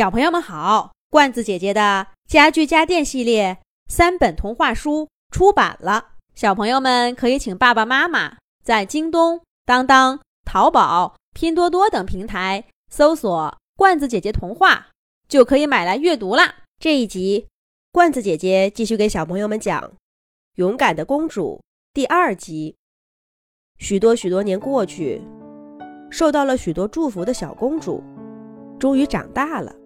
小朋友们好，罐子姐姐的家具家电系列三本童话书出版了，小朋友们可以请爸爸妈妈在京东、当当、淘宝、拼多多等平台搜索“罐子姐姐童话”，就可以买来阅读啦。这一集，罐子姐姐继续给小朋友们讲《勇敢的公主》第二集。许多许多年过去，受到了许多祝福的小公主，终于长大了。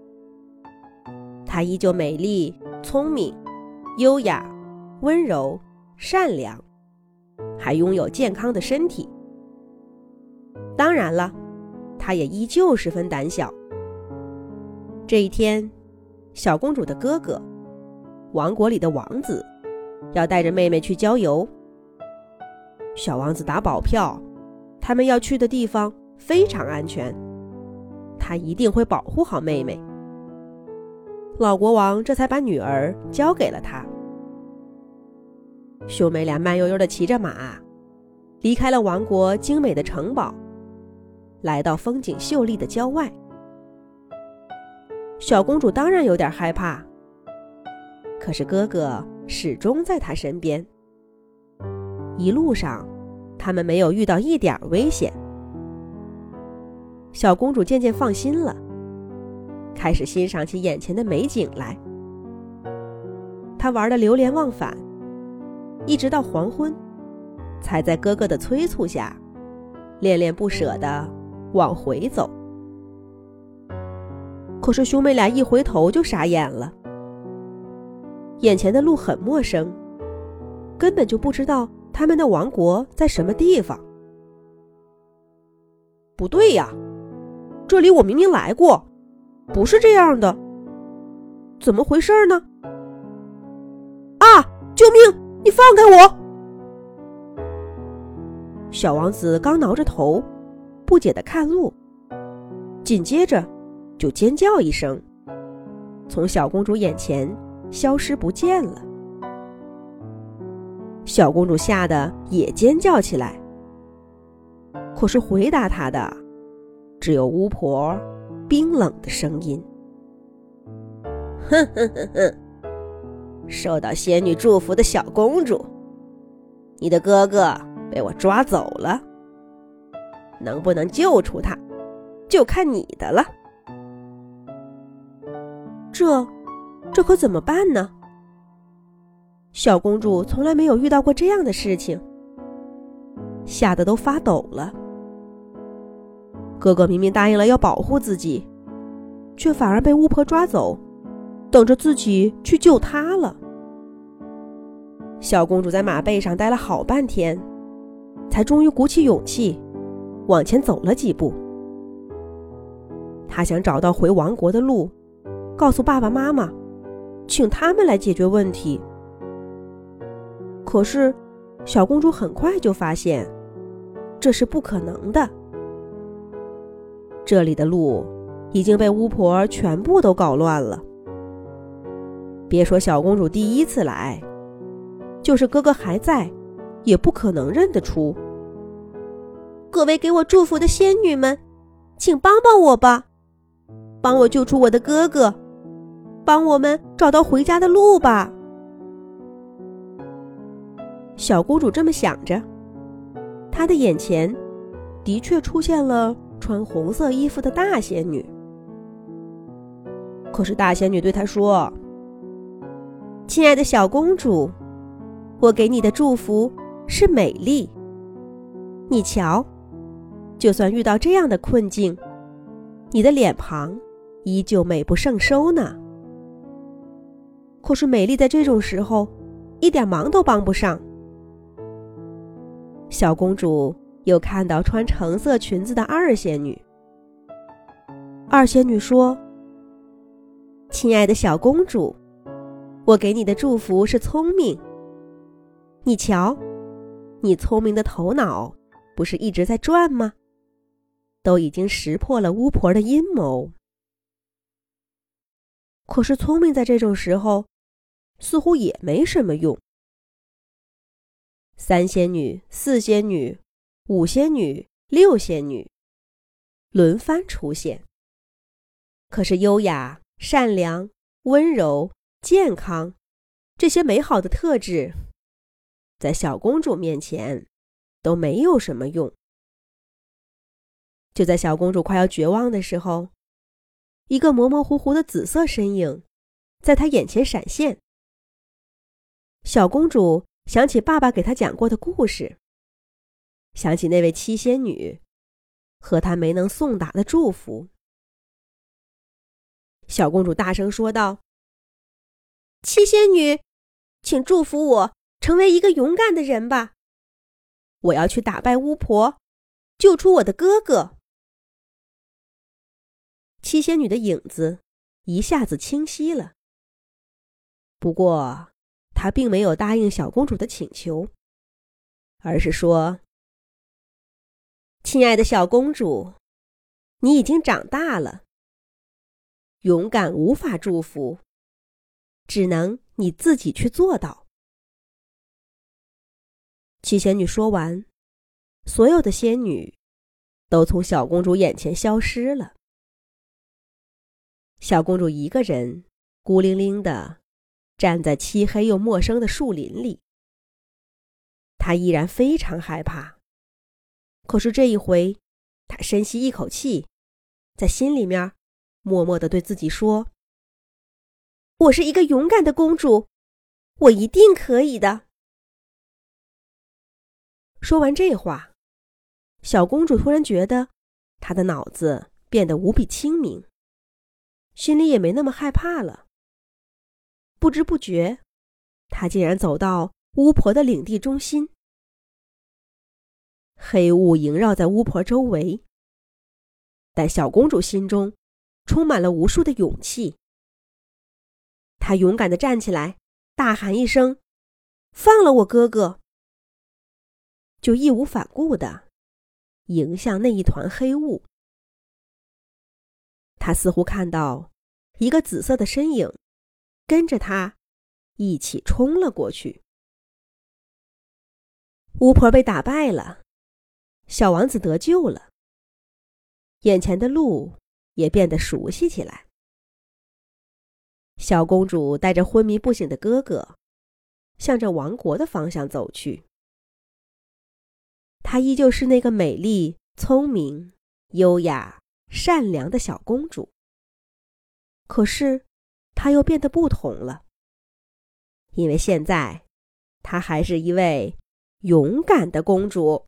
她依旧美丽、聪明、优雅、温柔、善良，还拥有健康的身体。当然了，她也依旧十分胆小。这一天，小公主的哥哥，王国里的王子，要带着妹妹去郊游。小王子打保票，他们要去的地方非常安全，他一定会保护好妹妹。老国王这才把女儿交给了他。兄妹俩慢悠悠地骑着马，离开了王国精美的城堡，来到风景秀丽的郊外。小公主当然有点害怕，可是哥哥始终在她身边。一路上，他们没有遇到一点危险。小公主渐渐放心了。开始欣赏起眼前的美景来。他玩的流连忘返，一直到黄昏，才在哥哥的催促下，恋恋不舍地往回走。可是兄妹俩一回头就傻眼了，眼前的路很陌生，根本就不知道他们的王国在什么地方。不对呀，这里我明明来过。不是这样的，怎么回事呢？啊！救命！你放开我！小王子刚挠着头，不解的看路，紧接着就尖叫一声，从小公主眼前消失不见了。小公主吓得也尖叫起来，可是回答她的只有巫婆。冰冷的声音。哼哼哼哼！受到仙女祝福的小公主，你的哥哥被我抓走了。能不能救出他，就看你的了。这，这可怎么办呢？小公主从来没有遇到过这样的事情，吓得都发抖了。哥哥明明答应了要保护自己，却反而被巫婆抓走，等着自己去救他了。小公主在马背上待了好半天，才终于鼓起勇气往前走了几步。她想找到回王国的路，告诉爸爸妈妈，请他们来解决问题。可是，小公主很快就发现，这是不可能的。这里的路已经被巫婆全部都搞乱了。别说小公主第一次来，就是哥哥还在，也不可能认得出。各位给我祝福的仙女们，请帮帮我吧，帮我救出我的哥哥，帮我们找到回家的路吧。小公主这么想着，她的眼前的确出现了。穿红色衣服的大仙女，可是大仙女对她说：“亲爱的小公主，我给你的祝福是美丽。你瞧，就算遇到这样的困境，你的脸庞依旧美不胜收呢。可是美丽在这种时候，一点忙都帮不上。”小公主。又看到穿橙色裙子的二仙女。二仙女说：“亲爱的小公主，我给你的祝福是聪明。你瞧，你聪明的头脑不是一直在转吗？都已经识破了巫婆的阴谋。可是聪明在这种时候，似乎也没什么用。三仙女，四仙女。”五仙女、六仙女轮番出现，可是优雅善良、温柔、健康这些美好的特质，在小公主面前都没有什么用。就在小公主快要绝望的时候，一个模模糊糊的紫色身影在她眼前闪现。小公主想起爸爸给她讲过的故事，想起那位七仙女和她没能送达的祝福。小公主大声说道：“七仙女，请祝福我成为一个勇敢的人吧！我要去打败巫婆，救出我的哥哥。”七仙女的影子一下子清晰了。不过，她并没有答应小公主的请求，而是说：“亲爱的小公主，你已经长大了。”勇敢无法祝福，只能你自己去做到。七仙女说完，所有的仙女都从小公主眼前消失了。小公主一个人孤零零的站在漆黑又陌生的树林里，她依然非常害怕。可是这一回，她深吸一口气，在心里面。默默的对自己说：“我是一个勇敢的公主，我一定可以的。”说完这话，小公主突然觉得她的脑子变得无比清明，心里也没那么害怕了。不知不觉，她竟然走到巫婆的领地中心，黑雾萦绕在巫婆周围，但小公主心中。充满了无数的勇气，他勇敢的站起来，大喊一声：“放了我哥哥！”就义无反顾的迎向那一团黑雾。他似乎看到一个紫色的身影，跟着他一起冲了过去。巫婆被打败了，小王子得救了。眼前的路。也变得熟悉起来。小公主带着昏迷不醒的哥哥，向着王国的方向走去。她依旧是那个美丽、聪明、优雅、善良的小公主。可是，她又变得不同了，因为现在，她还是一位勇敢的公主。